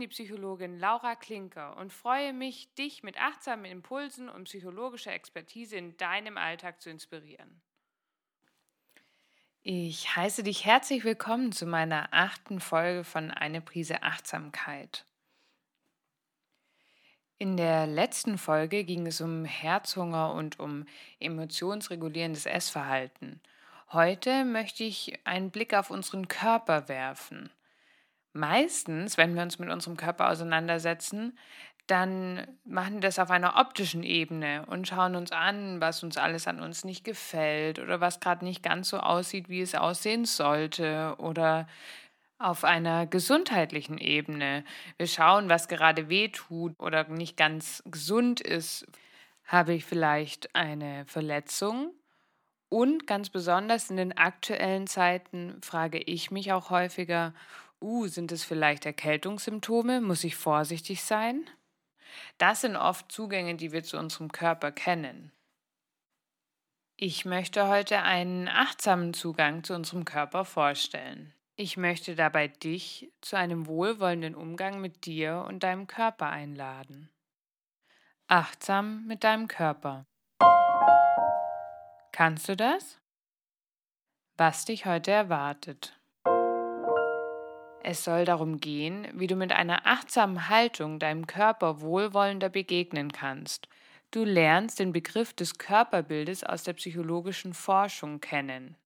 Bin die Psychologin Laura Klinker und freue mich, dich mit achtsamen Impulsen und psychologischer Expertise in deinem Alltag zu inspirieren. Ich heiße dich herzlich willkommen zu meiner achten Folge von Eine Prise Achtsamkeit. In der letzten Folge ging es um Herzhunger und um emotionsregulierendes Essverhalten. Heute möchte ich einen Blick auf unseren Körper werfen. Meistens, wenn wir uns mit unserem Körper auseinandersetzen, dann machen wir das auf einer optischen Ebene und schauen uns an, was uns alles an uns nicht gefällt oder was gerade nicht ganz so aussieht, wie es aussehen sollte oder auf einer gesundheitlichen Ebene. Wir schauen, was gerade weh tut oder nicht ganz gesund ist. Habe ich vielleicht eine Verletzung? Und ganz besonders in den aktuellen Zeiten frage ich mich auch häufiger, uh, sind es vielleicht Erkältungssymptome? Muss ich vorsichtig sein? Das sind oft Zugänge, die wir zu unserem Körper kennen. Ich möchte heute einen achtsamen Zugang zu unserem Körper vorstellen. Ich möchte dabei dich zu einem wohlwollenden Umgang mit dir und deinem Körper einladen. Achtsam mit deinem Körper. Kannst du das? Was dich heute erwartet. Es soll darum gehen, wie du mit einer achtsamen Haltung deinem Körper wohlwollender begegnen kannst. Du lernst den Begriff des Körperbildes aus der psychologischen Forschung kennen.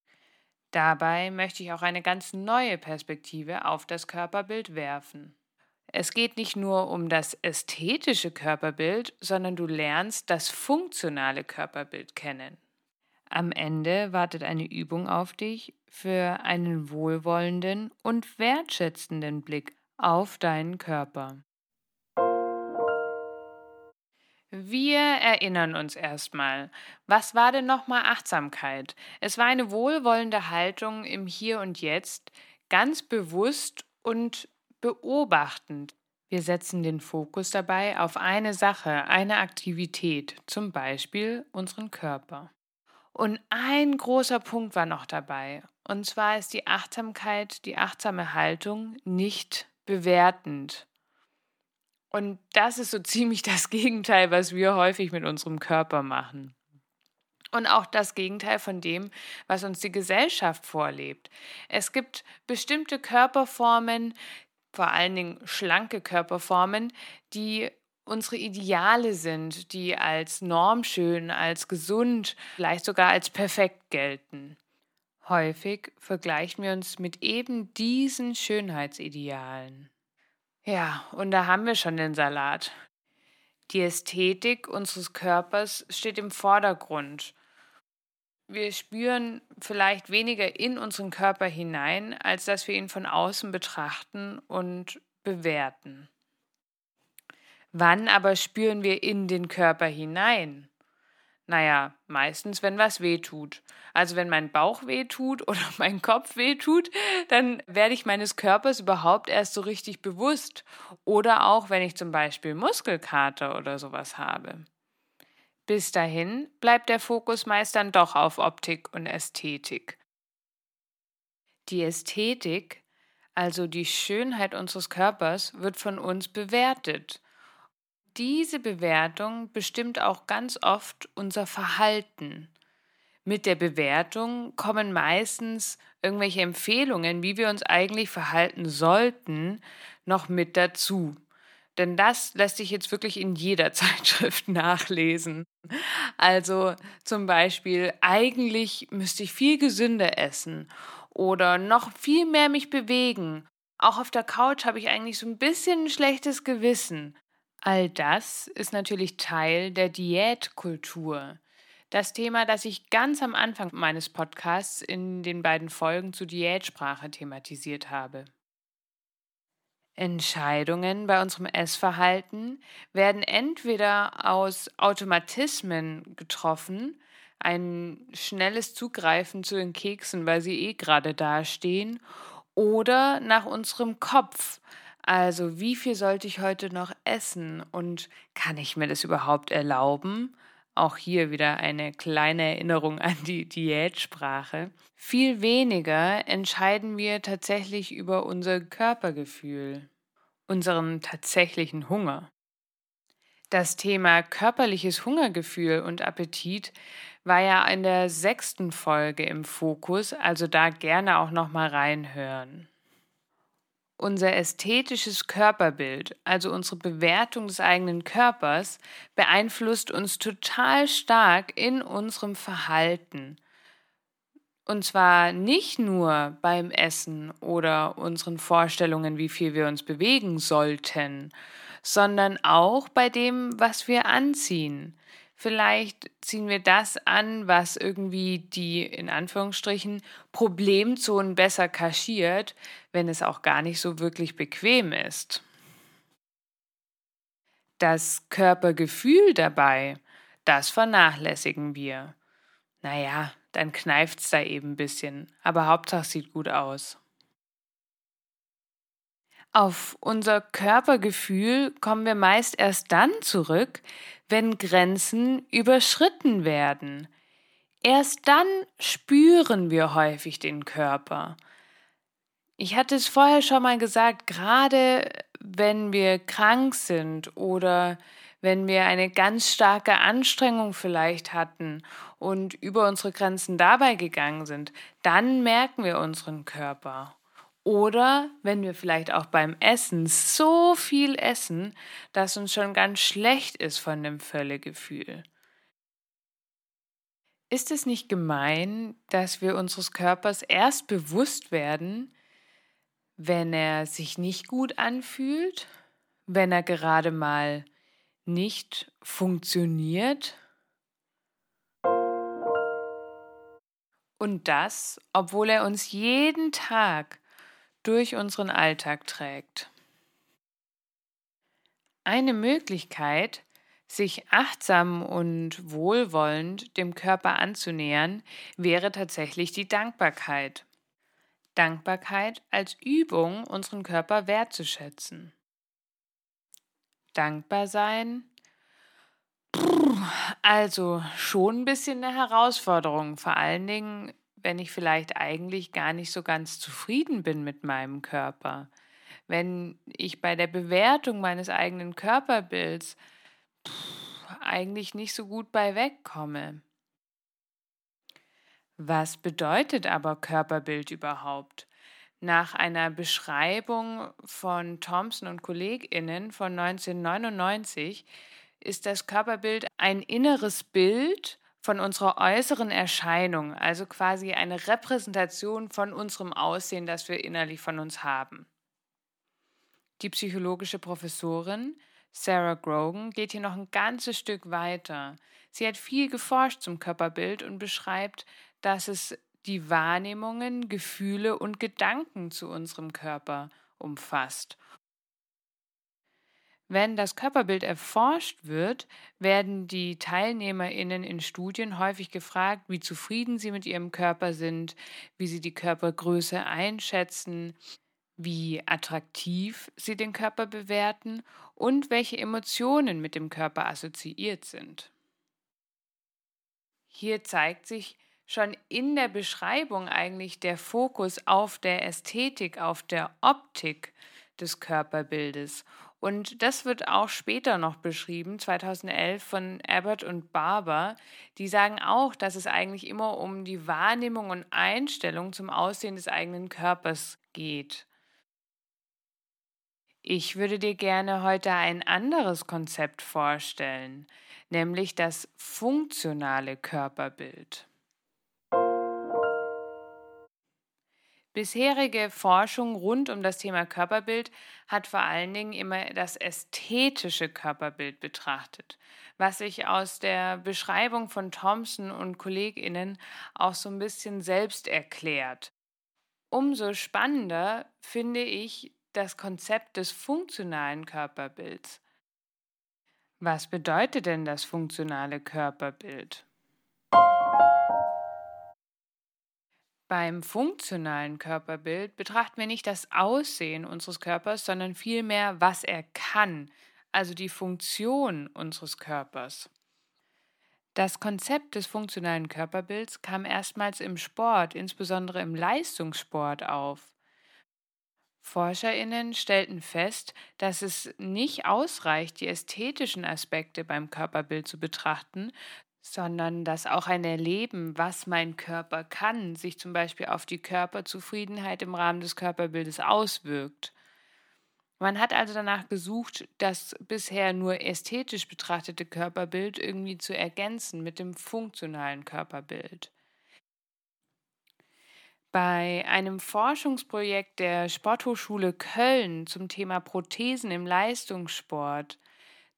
Dabei möchte ich auch eine ganz neue Perspektive auf das Körperbild werfen. Es geht nicht nur um das ästhetische Körperbild, sondern du lernst das funktionale Körperbild kennen. Am Ende wartet eine Übung auf dich für einen wohlwollenden und wertschätzenden Blick auf deinen Körper. Wir erinnern uns erstmal. Was war denn nochmal Achtsamkeit? Es war eine wohlwollende Haltung im Hier und Jetzt, ganz bewusst und beobachtend. Wir setzen den Fokus dabei auf eine Sache, eine Aktivität, zum Beispiel unseren Körper. Und ein großer Punkt war noch dabei. Und zwar ist die Achtsamkeit, die achtsame Haltung nicht bewertend. Und das ist so ziemlich das Gegenteil, was wir häufig mit unserem Körper machen. Und auch das Gegenteil von dem, was uns die Gesellschaft vorlebt. Es gibt bestimmte Körperformen, vor allen Dingen schlanke Körperformen, die unsere Ideale sind, die als normschön, als gesund, vielleicht sogar als perfekt gelten. Häufig vergleichen wir uns mit eben diesen Schönheitsidealen. Ja, und da haben wir schon den Salat. Die Ästhetik unseres Körpers steht im Vordergrund. Wir spüren vielleicht weniger in unseren Körper hinein, als dass wir ihn von außen betrachten und bewerten. Wann aber spüren wir in den Körper hinein? Naja, meistens, wenn was weh tut. Also wenn mein Bauch weh tut oder mein Kopf weh tut, dann werde ich meines Körpers überhaupt erst so richtig bewusst. Oder auch, wenn ich zum Beispiel Muskelkater oder sowas habe. Bis dahin bleibt der Fokus meist dann doch auf Optik und Ästhetik. Die Ästhetik, also die Schönheit unseres Körpers, wird von uns bewertet diese Bewertung bestimmt auch ganz oft unser Verhalten. Mit der Bewertung kommen meistens irgendwelche Empfehlungen, wie wir uns eigentlich verhalten sollten, noch mit dazu. Denn das lässt sich jetzt wirklich in jeder Zeitschrift nachlesen. Also zum Beispiel, eigentlich müsste ich viel gesünder essen oder noch viel mehr mich bewegen. Auch auf der Couch habe ich eigentlich so ein bisschen ein schlechtes Gewissen. All das ist natürlich Teil der Diätkultur. Das Thema, das ich ganz am Anfang meines Podcasts in den beiden Folgen zu Diätsprache thematisiert habe. Entscheidungen bei unserem Essverhalten werden entweder aus Automatismen getroffen, ein schnelles Zugreifen zu den Keksen, weil sie eh gerade dastehen, oder nach unserem Kopf, also, wie viel sollte ich heute noch essen und kann ich mir das überhaupt erlauben? Auch hier wieder eine kleine Erinnerung an die Diätsprache. Viel weniger entscheiden wir tatsächlich über unser Körpergefühl. unseren tatsächlichen Hunger. Das Thema körperliches Hungergefühl und Appetit war ja in der sechsten Folge im Fokus, also da gerne auch noch mal reinhören. Unser ästhetisches Körperbild, also unsere Bewertung des eigenen Körpers, beeinflusst uns total stark in unserem Verhalten. Und zwar nicht nur beim Essen oder unseren Vorstellungen, wie viel wir uns bewegen sollten, sondern auch bei dem, was wir anziehen. Vielleicht ziehen wir das an, was irgendwie die in Anführungsstrichen Problemzonen besser kaschiert, wenn es auch gar nicht so wirklich bequem ist. Das Körpergefühl dabei, das vernachlässigen wir. Naja, dann kneift's da eben ein bisschen, aber Hauptsache sieht gut aus. Auf unser Körpergefühl kommen wir meist erst dann zurück, wenn Grenzen überschritten werden. Erst dann spüren wir häufig den Körper. Ich hatte es vorher schon mal gesagt, gerade wenn wir krank sind oder wenn wir eine ganz starke Anstrengung vielleicht hatten und über unsere Grenzen dabei gegangen sind, dann merken wir unseren Körper. Oder wenn wir vielleicht auch beim Essen so viel essen, dass uns schon ganz schlecht ist von dem Völlegefühl. Ist es nicht gemein, dass wir unseres Körpers erst bewusst werden, wenn er sich nicht gut anfühlt, wenn er gerade mal nicht funktioniert? Und das, obwohl er uns jeden Tag durch unseren Alltag trägt. Eine Möglichkeit, sich achtsam und wohlwollend dem Körper anzunähern, wäre tatsächlich die Dankbarkeit. Dankbarkeit als Übung, unseren Körper wertzuschätzen. Dankbar sein. Also schon ein bisschen eine Herausforderung, vor allen Dingen wenn ich vielleicht eigentlich gar nicht so ganz zufrieden bin mit meinem Körper. Wenn ich bei der Bewertung meines eigenen Körperbilds eigentlich nicht so gut bei wegkomme. Was bedeutet aber Körperbild überhaupt? Nach einer Beschreibung von Thompson und Kolleginnen von 1999 ist das Körperbild ein inneres Bild von unserer äußeren Erscheinung, also quasi eine Repräsentation von unserem Aussehen, das wir innerlich von uns haben. Die psychologische Professorin Sarah Grogan geht hier noch ein ganzes Stück weiter. Sie hat viel geforscht zum Körperbild und beschreibt, dass es die Wahrnehmungen, Gefühle und Gedanken zu unserem Körper umfasst wenn das Körperbild erforscht wird, werden die Teilnehmerinnen in Studien häufig gefragt, wie zufrieden sie mit ihrem Körper sind, wie sie die Körpergröße einschätzen, wie attraktiv sie den Körper bewerten und welche Emotionen mit dem Körper assoziiert sind. Hier zeigt sich schon in der Beschreibung eigentlich der Fokus auf der Ästhetik, auf der Optik des Körperbildes und das wird auch später noch beschrieben, 2011 von Abbott und Barber. Die sagen auch, dass es eigentlich immer um die Wahrnehmung und Einstellung zum Aussehen des eigenen Körpers geht. Ich würde dir gerne heute ein anderes Konzept vorstellen, nämlich das funktionale Körperbild. Bisherige Forschung rund um das Thema Körperbild hat vor allen Dingen immer das ästhetische Körperbild betrachtet, was sich aus der Beschreibung von Thompson und Kolleginnen auch so ein bisschen selbst erklärt. Umso spannender finde ich das Konzept des funktionalen Körperbilds. Was bedeutet denn das funktionale Körperbild? Beim funktionalen Körperbild betrachten wir nicht das Aussehen unseres Körpers, sondern vielmehr, was er kann, also die Funktion unseres Körpers. Das Konzept des funktionalen Körperbilds kam erstmals im Sport, insbesondere im Leistungssport auf. Forscherinnen stellten fest, dass es nicht ausreicht, die ästhetischen Aspekte beim Körperbild zu betrachten, sondern dass auch ein Erleben, was mein Körper kann, sich zum Beispiel auf die Körperzufriedenheit im Rahmen des Körperbildes auswirkt. Man hat also danach gesucht, das bisher nur ästhetisch betrachtete Körperbild irgendwie zu ergänzen mit dem funktionalen Körperbild. Bei einem Forschungsprojekt der Sporthochschule Köln zum Thema Prothesen im Leistungssport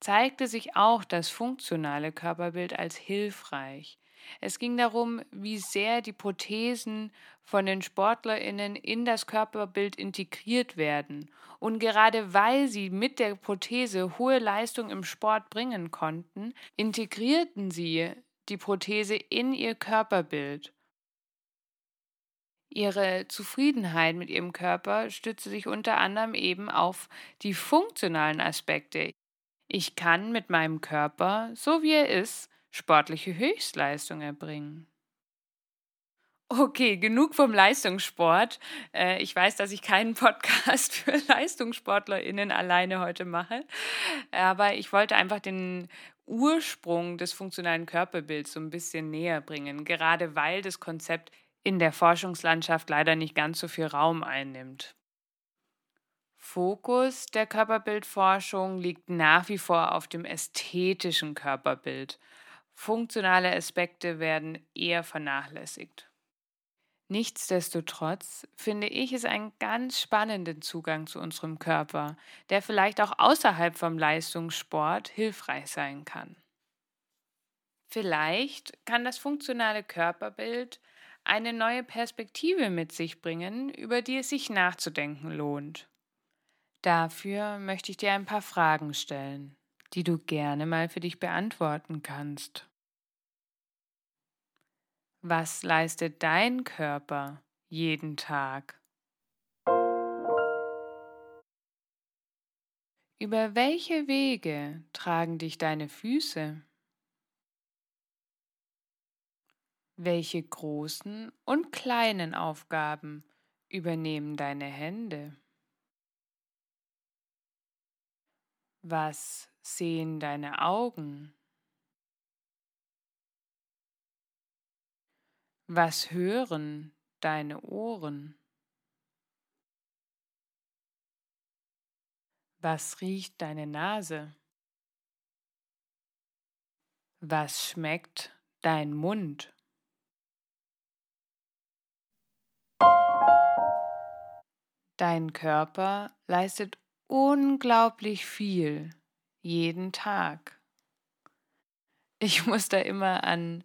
zeigte sich auch das funktionale Körperbild als hilfreich. Es ging darum, wie sehr die Prothesen von den Sportlerinnen in das Körperbild integriert werden. Und gerade weil sie mit der Prothese hohe Leistung im Sport bringen konnten, integrierten sie die Prothese in ihr Körperbild. Ihre Zufriedenheit mit ihrem Körper stützte sich unter anderem eben auf die funktionalen Aspekte. Ich kann mit meinem Körper, so wie er ist, sportliche Höchstleistung erbringen. Okay, genug vom Leistungssport. Äh, ich weiß, dass ich keinen Podcast für Leistungssportlerinnen alleine heute mache, aber ich wollte einfach den Ursprung des funktionalen Körperbilds so ein bisschen näher bringen, gerade weil das Konzept in der Forschungslandschaft leider nicht ganz so viel Raum einnimmt. Fokus der Körperbildforschung liegt nach wie vor auf dem ästhetischen Körperbild. Funktionale Aspekte werden eher vernachlässigt. Nichtsdestotrotz finde ich es einen ganz spannenden Zugang zu unserem Körper, der vielleicht auch außerhalb vom Leistungssport hilfreich sein kann. Vielleicht kann das funktionale Körperbild eine neue Perspektive mit sich bringen, über die es sich nachzudenken lohnt. Dafür möchte ich dir ein paar Fragen stellen, die du gerne mal für dich beantworten kannst. Was leistet dein Körper jeden Tag? Über welche Wege tragen dich deine Füße? Welche großen und kleinen Aufgaben übernehmen deine Hände? Was sehen deine Augen? Was hören deine Ohren? Was riecht deine Nase? Was schmeckt dein Mund? Dein Körper leistet unglaublich viel jeden Tag. Ich muss da immer an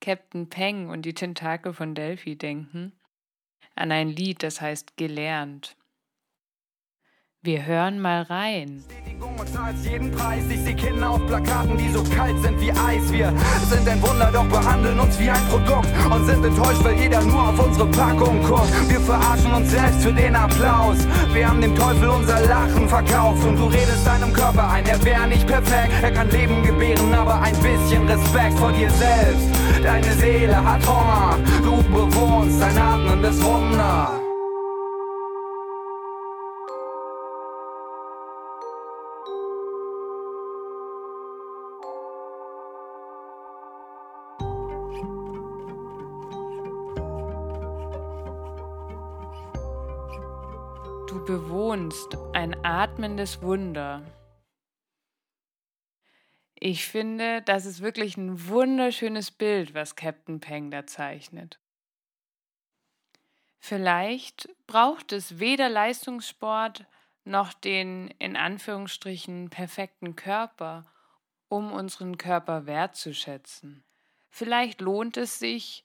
Captain Peng und die Tentakel von Delphi denken, an ein Lied, das heißt Gelernt. Wir hören mal rein. Zahlst jeden Preis. Ich sehe Kinder auf Plakaten, die so kalt sind wie Eis. Wir sind ein Wunder, doch behandeln uns wie ein Produkt und sind enttäuscht, weil jeder nur auf unsere Packung guckt. Wir verarschen uns selbst für den Applaus. Wir haben dem Teufel unser Lachen verkauft und du redest deinem Körper ein, er wäre nicht perfekt. Er kann Leben gebären, aber ein bisschen Respekt vor dir selbst. Deine Seele hat Hunger, du bewohnst ein atmendes Wunder. Bewohnst ein atmendes Wunder. Ich finde, das ist wirklich ein wunderschönes Bild, was Captain Peng da zeichnet. Vielleicht braucht es weder Leistungssport noch den in Anführungsstrichen perfekten Körper, um unseren Körper wertzuschätzen. Vielleicht lohnt es sich,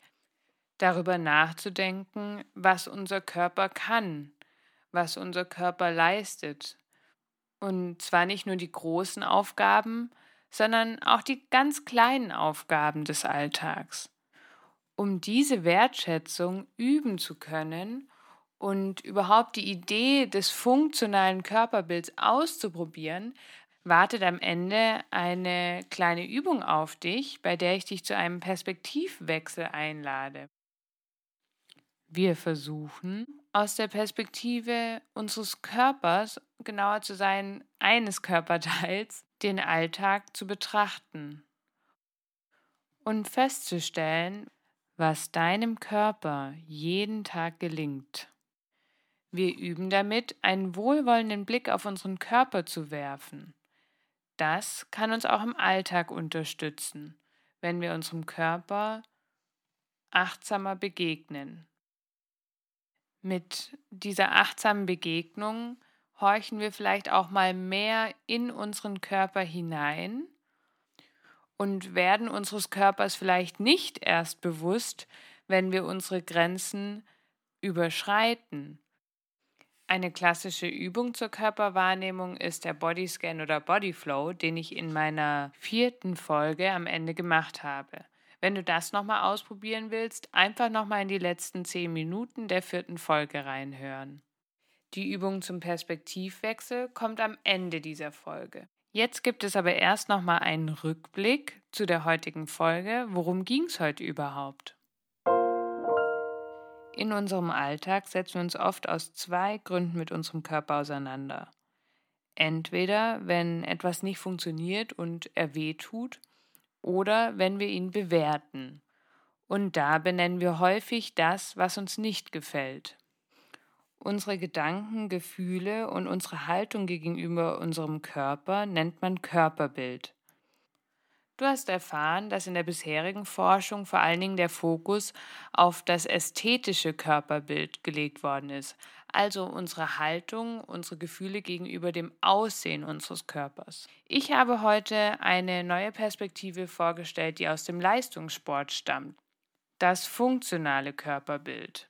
darüber nachzudenken, was unser Körper kann was unser Körper leistet. Und zwar nicht nur die großen Aufgaben, sondern auch die ganz kleinen Aufgaben des Alltags. Um diese Wertschätzung üben zu können und überhaupt die Idee des funktionalen Körperbilds auszuprobieren, wartet am Ende eine kleine Übung auf dich, bei der ich dich zu einem Perspektivwechsel einlade. Wir versuchen aus der Perspektive unseres Körpers, genauer zu sein, eines Körperteils, den Alltag zu betrachten und festzustellen, was deinem Körper jeden Tag gelingt. Wir üben damit, einen wohlwollenden Blick auf unseren Körper zu werfen. Das kann uns auch im Alltag unterstützen, wenn wir unserem Körper achtsamer begegnen. Mit dieser achtsamen Begegnung horchen wir vielleicht auch mal mehr in unseren Körper hinein und werden unseres Körpers vielleicht nicht erst bewusst, wenn wir unsere Grenzen überschreiten. Eine klassische Übung zur Körperwahrnehmung ist der Bodyscan oder Bodyflow, den ich in meiner vierten Folge am Ende gemacht habe. Wenn du das nochmal ausprobieren willst, einfach nochmal in die letzten zehn Minuten der vierten Folge reinhören. Die Übung zum Perspektivwechsel kommt am Ende dieser Folge. Jetzt gibt es aber erst nochmal einen Rückblick zu der heutigen Folge. Worum ging es heute überhaupt? In unserem Alltag setzen wir uns oft aus zwei Gründen mit unserem Körper auseinander. Entweder wenn etwas nicht funktioniert und er weh tut, oder wenn wir ihn bewerten. Und da benennen wir häufig das, was uns nicht gefällt. Unsere Gedanken, Gefühle und unsere Haltung gegenüber unserem Körper nennt man Körperbild. Du hast erfahren, dass in der bisherigen Forschung vor allen Dingen der Fokus auf das ästhetische Körperbild gelegt worden ist, also unsere Haltung, unsere Gefühle gegenüber dem Aussehen unseres Körpers. Ich habe heute eine neue Perspektive vorgestellt, die aus dem Leistungssport stammt. Das funktionale Körperbild.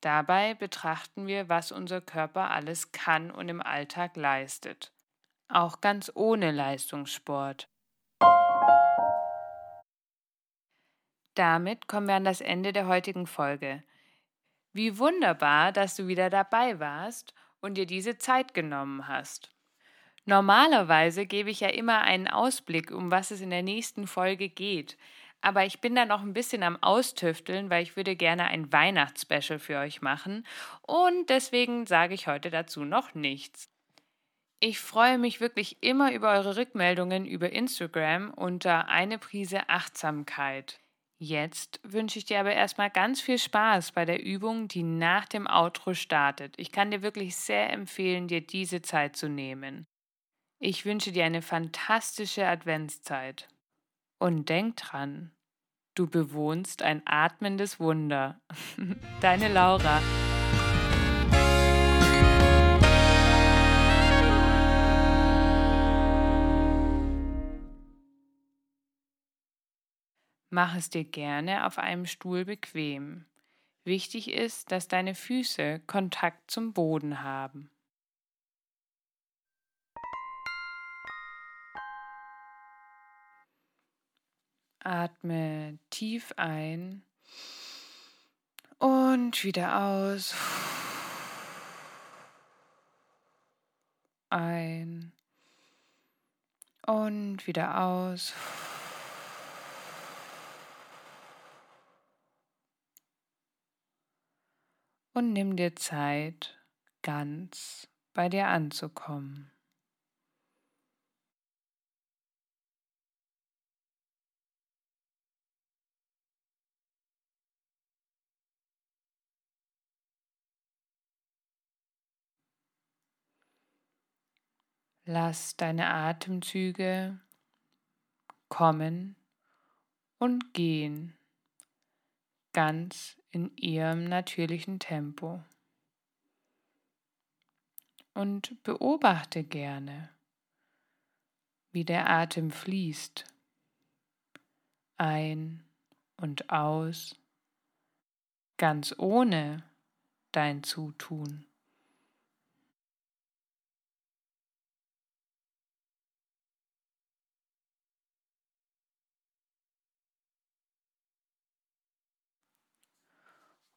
Dabei betrachten wir, was unser Körper alles kann und im Alltag leistet. Auch ganz ohne Leistungssport. Damit kommen wir an das Ende der heutigen Folge. Wie wunderbar, dass du wieder dabei warst und dir diese Zeit genommen hast. Normalerweise gebe ich ja immer einen Ausblick, um was es in der nächsten Folge geht. Aber ich bin da noch ein bisschen am Austüfteln, weil ich würde gerne ein Weihnachtsspecial für euch machen. Und deswegen sage ich heute dazu noch nichts. Ich freue mich wirklich immer über eure Rückmeldungen über Instagram unter eine Prise Achtsamkeit. Jetzt wünsche ich dir aber erstmal ganz viel Spaß bei der Übung, die nach dem Outro startet. Ich kann dir wirklich sehr empfehlen, dir diese Zeit zu nehmen. Ich wünsche dir eine fantastische Adventszeit. Und denk dran, du bewohnst ein atmendes Wunder. Deine Laura. Mach es dir gerne auf einem Stuhl bequem. Wichtig ist, dass deine Füße Kontakt zum Boden haben. Atme tief ein und wieder aus. Ein und wieder aus. Und nimm dir Zeit, ganz bei dir anzukommen. Lass deine Atemzüge kommen und gehen, ganz in ihrem natürlichen Tempo. Und beobachte gerne, wie der Atem fließt, ein und aus, ganz ohne dein Zutun.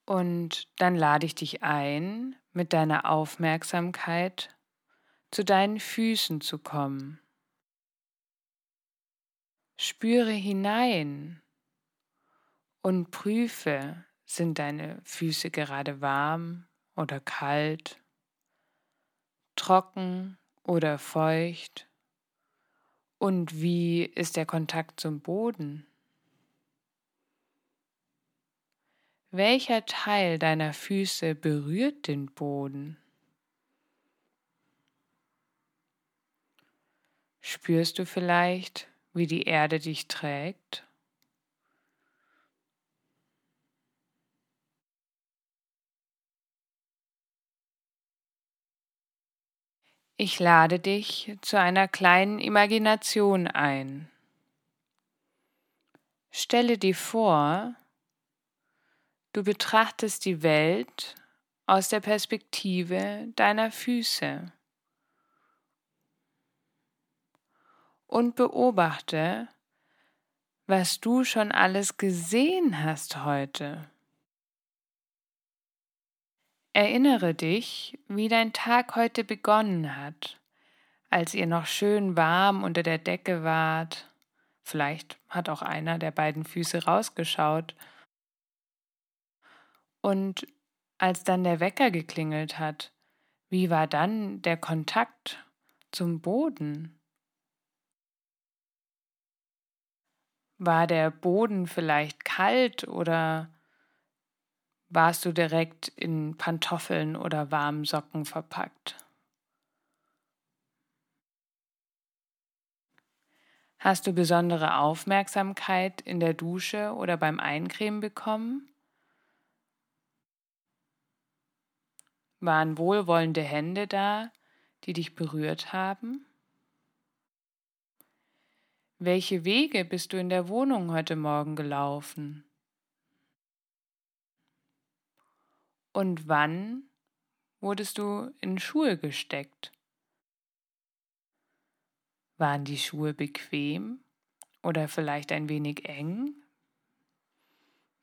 Und dann lade ich dich ein, mit deiner Aufmerksamkeit zu deinen Füßen zu kommen. Spüre hinein und prüfe, Sind deine Füße gerade warm oder kalt, trocken oder feucht? Und wie ist der Kontakt zum Boden? Welcher Teil deiner Füße berührt den Boden? Spürst du vielleicht, wie die Erde dich trägt? Ich lade dich zu einer kleinen Imagination ein. Stelle dir vor, du betrachtest die Welt aus der Perspektive deiner Füße und beobachte, was du schon alles gesehen hast heute. Erinnere dich, wie dein Tag heute begonnen hat, als ihr noch schön warm unter der Decke wart. Vielleicht hat auch einer der beiden Füße rausgeschaut. Und als dann der Wecker geklingelt hat, wie war dann der Kontakt zum Boden? War der Boden vielleicht kalt oder warst du direkt in Pantoffeln oder warmen Socken verpackt. Hast du besondere Aufmerksamkeit in der Dusche oder beim Eincremen bekommen? Waren wohlwollende Hände da, die dich berührt haben? Welche Wege bist du in der Wohnung heute Morgen gelaufen? Und wann wurdest du in Schuhe gesteckt? Waren die Schuhe bequem oder vielleicht ein wenig eng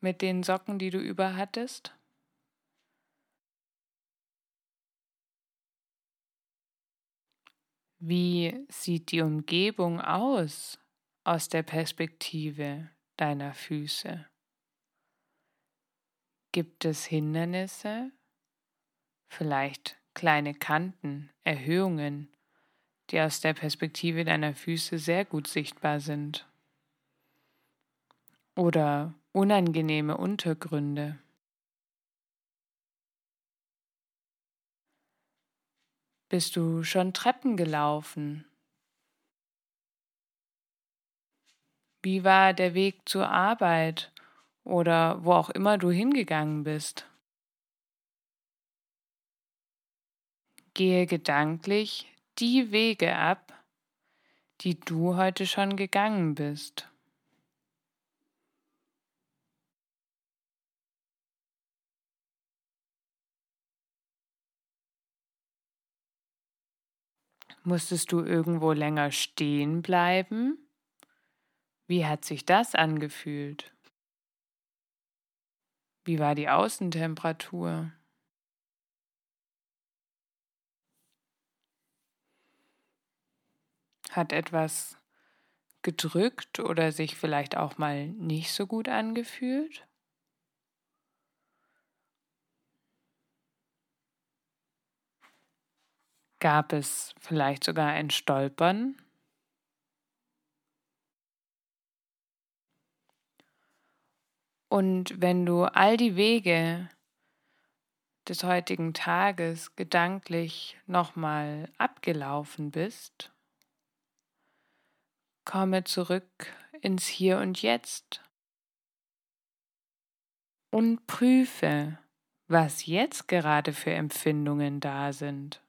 mit den Socken, die du überhattest? Wie sieht die Umgebung aus aus der Perspektive deiner Füße? Gibt es Hindernisse, vielleicht kleine Kanten, Erhöhungen, die aus der Perspektive deiner Füße sehr gut sichtbar sind? Oder unangenehme Untergründe? Bist du schon Treppen gelaufen? Wie war der Weg zur Arbeit oder wo auch immer du hingegangen bist. Gehe gedanklich die Wege ab, die du heute schon gegangen bist. Musstest du irgendwo länger stehen bleiben? Wie hat sich das angefühlt? Wie war die Außentemperatur? Hat etwas gedrückt oder sich vielleicht auch mal nicht so gut angefühlt? Gab es vielleicht sogar ein Stolpern? Und wenn du all die Wege des heutigen Tages gedanklich nochmal abgelaufen bist, komme zurück ins Hier und Jetzt und prüfe, was jetzt gerade für Empfindungen da sind.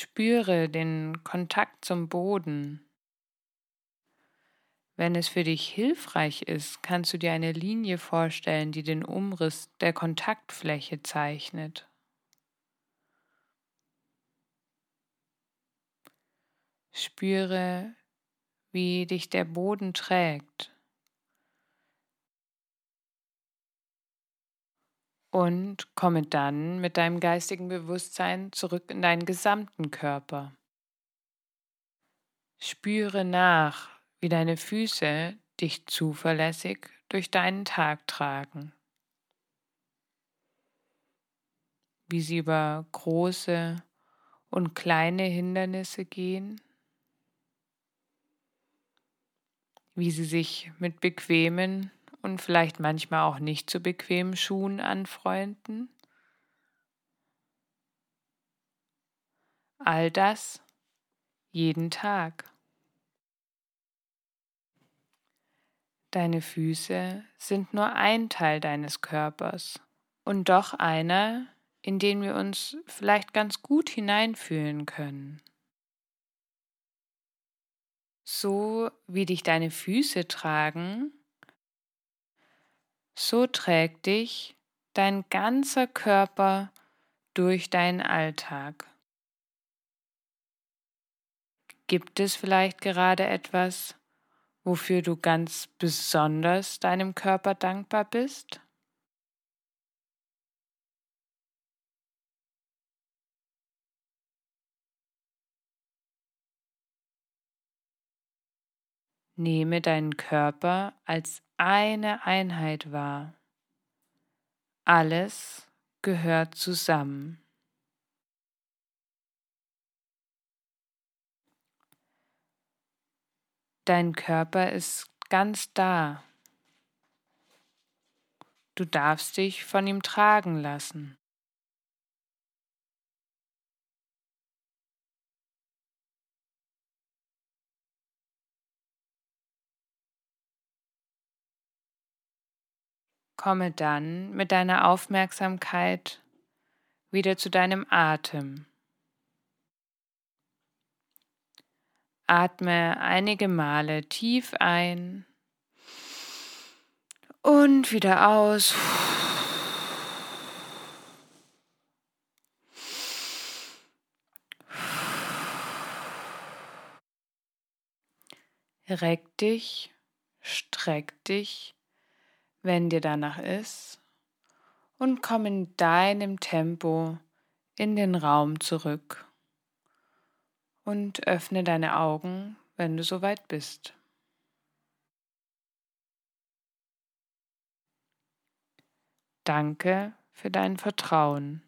Spüre den Kontakt zum Boden. Wenn es für dich hilfreich ist, kannst du dir eine Linie vorstellen, die den Umriss der Kontaktfläche zeichnet. Spüre, wie dich der Boden trägt. Und komme dann mit deinem geistigen Bewusstsein zurück in deinen gesamten Körper. Spüre nach, wie deine Füße dich zuverlässig durch deinen Tag tragen. Wie sie über große und kleine Hindernisse gehen, wie sie sich mit bequemen und vielleicht manchmal auch nicht so bequemen Schuhen anfreunden. All das jeden Tag. Deine Füße sind nur ein Teil deines Körpers und doch einer, in den wir uns vielleicht ganz gut hineinfühlen können. So wie dich deine Füße tragen, so trägt dich dein ganzer Körper durch deinen Alltag. Gibt es vielleicht gerade etwas, wofür du ganz besonders deinem Körper dankbar bist? Nehme deinen Körper als eine Einheit wahr. Alles gehört zusammen. Dein Körper ist ganz da. Du darfst dich von ihm tragen lassen. Komme dann mit deiner Aufmerksamkeit wieder zu deinem Atem. Atme einige Male tief ein und wieder aus. Reck dich, streck dich, wenn dir danach ist, und komm in deinem Tempo in den Raum zurück und öffne deine Augen, wenn du soweit bist. Danke für dein Vertrauen.